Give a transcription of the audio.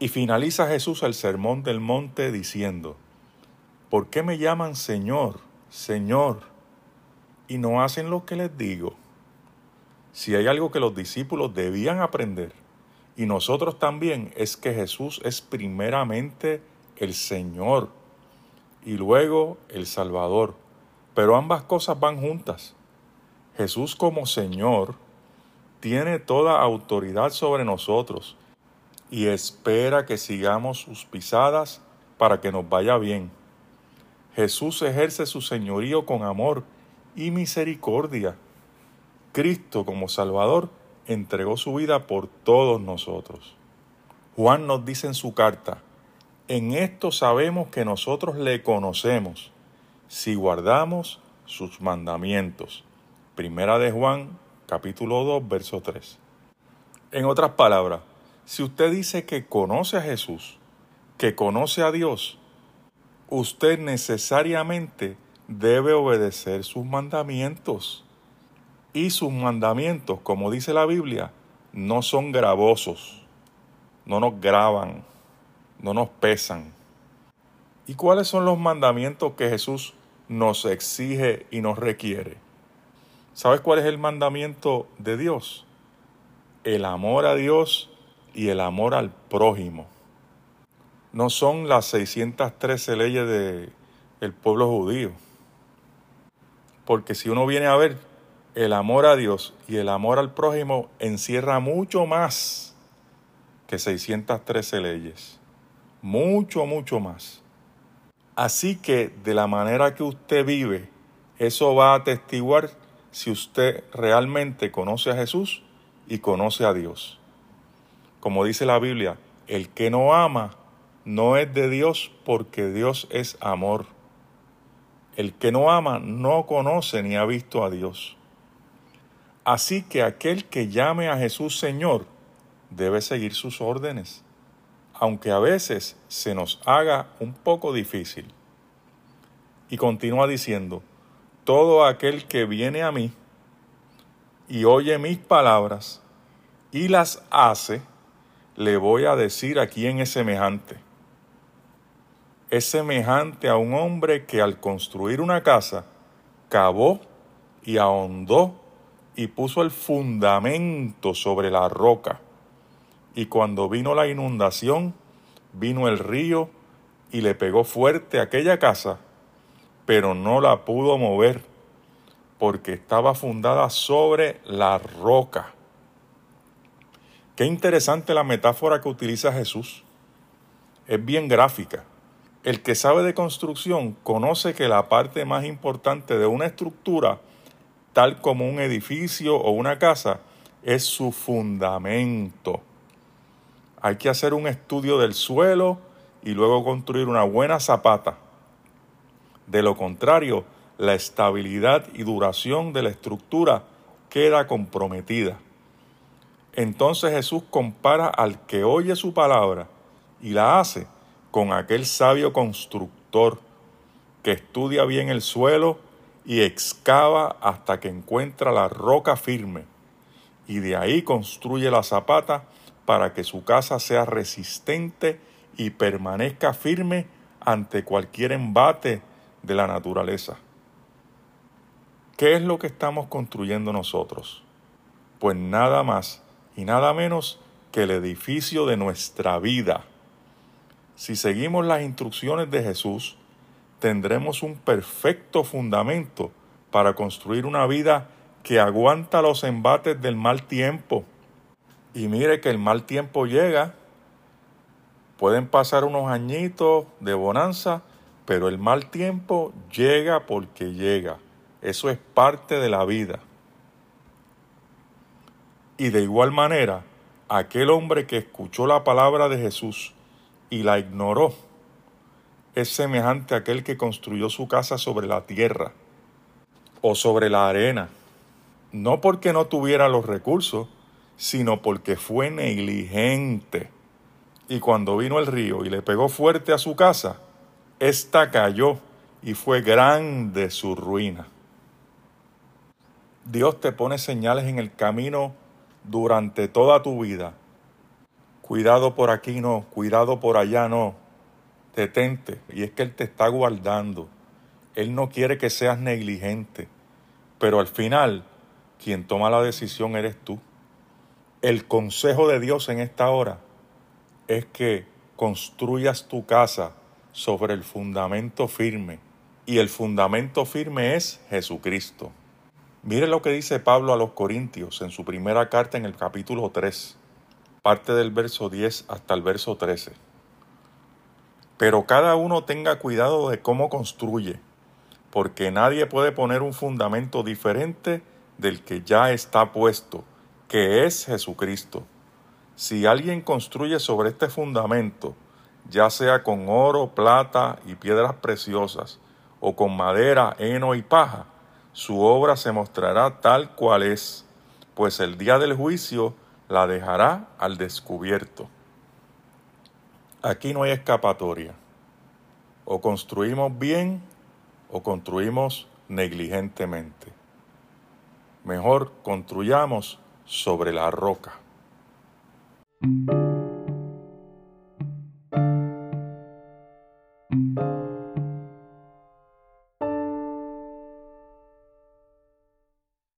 Y finaliza Jesús el sermón del monte diciendo, ¿por qué me llaman Señor, Señor, y no hacen lo que les digo? Si hay algo que los discípulos debían aprender, y nosotros también, es que Jesús es primeramente el Señor y luego el Salvador. Pero ambas cosas van juntas. Jesús como Señor tiene toda autoridad sobre nosotros y espera que sigamos sus pisadas para que nos vaya bien. Jesús ejerce su señorío con amor y misericordia. Cristo como Salvador entregó su vida por todos nosotros. Juan nos dice en su carta, en esto sabemos que nosotros le conocemos, si guardamos sus mandamientos. Primera de Juan, capítulo 2, verso 3. En otras palabras, si usted dice que conoce a Jesús, que conoce a Dios, usted necesariamente debe obedecer sus mandamientos. Y sus mandamientos, como dice la Biblia, no son gravosos, no nos graban, no nos pesan. ¿Y cuáles son los mandamientos que Jesús nos exige y nos requiere? ¿Sabes cuál es el mandamiento de Dios? El amor a Dios y el amor al prójimo. No son las 613 leyes del pueblo judío. Porque si uno viene a ver, el amor a Dios y el amor al prójimo encierra mucho más que 613 leyes. Mucho, mucho más. Así que de la manera que usted vive, eso va a atestiguar si usted realmente conoce a Jesús y conoce a Dios. Como dice la Biblia, el que no ama no es de Dios porque Dios es amor. El que no ama no conoce ni ha visto a Dios. Así que aquel que llame a Jesús Señor debe seguir sus órdenes, aunque a veces se nos haga un poco difícil. Y continúa diciendo, todo aquel que viene a mí y oye mis palabras y las hace, le voy a decir a quién es semejante. Es semejante a un hombre que al construir una casa cavó y ahondó y puso el fundamento sobre la roca. Y cuando vino la inundación, vino el río y le pegó fuerte aquella casa, pero no la pudo mover, porque estaba fundada sobre la roca. Qué interesante la metáfora que utiliza Jesús. Es bien gráfica. El que sabe de construcción conoce que la parte más importante de una estructura, tal como un edificio o una casa, es su fundamento. Hay que hacer un estudio del suelo y luego construir una buena zapata. De lo contrario, la estabilidad y duración de la estructura queda comprometida. Entonces Jesús compara al que oye su palabra y la hace con aquel sabio constructor que estudia bien el suelo y excava hasta que encuentra la roca firme y de ahí construye la zapata para que su casa sea resistente y permanezca firme ante cualquier embate de la naturaleza. ¿Qué es lo que estamos construyendo nosotros? Pues nada más y nada menos que el edificio de nuestra vida. Si seguimos las instrucciones de Jesús, tendremos un perfecto fundamento para construir una vida que aguanta los embates del mal tiempo. Y mire que el mal tiempo llega, pueden pasar unos añitos de bonanza, pero el mal tiempo llega porque llega. Eso es parte de la vida. Y de igual manera, aquel hombre que escuchó la palabra de Jesús y la ignoró, es semejante a aquel que construyó su casa sobre la tierra o sobre la arena, no porque no tuviera los recursos, sino porque fue negligente. Y cuando vino el río y le pegó fuerte a su casa, ésta cayó y fue grande su ruina. Dios te pone señales en el camino durante toda tu vida. cuidado por aquí no, cuidado por allá no. Detente. Y es que Él te está guardando. Él no quiere que seas negligente. Pero al final, quien toma la decisión eres tú. El consejo de Dios en esta hora es que construyas tu casa sobre el fundamento firme. Y el fundamento firme es Jesucristo. Mire lo que dice Pablo a los Corintios en su primera carta en el capítulo 3, parte del verso 10 hasta el verso 13. Pero cada uno tenga cuidado de cómo construye, porque nadie puede poner un fundamento diferente del que ya está puesto, que es Jesucristo. Si alguien construye sobre este fundamento, ya sea con oro, plata y piedras preciosas, o con madera, heno y paja, su obra se mostrará tal cual es, pues el día del juicio la dejará al descubierto. Aquí no hay escapatoria. O construimos bien o construimos negligentemente. Mejor construyamos sobre la roca.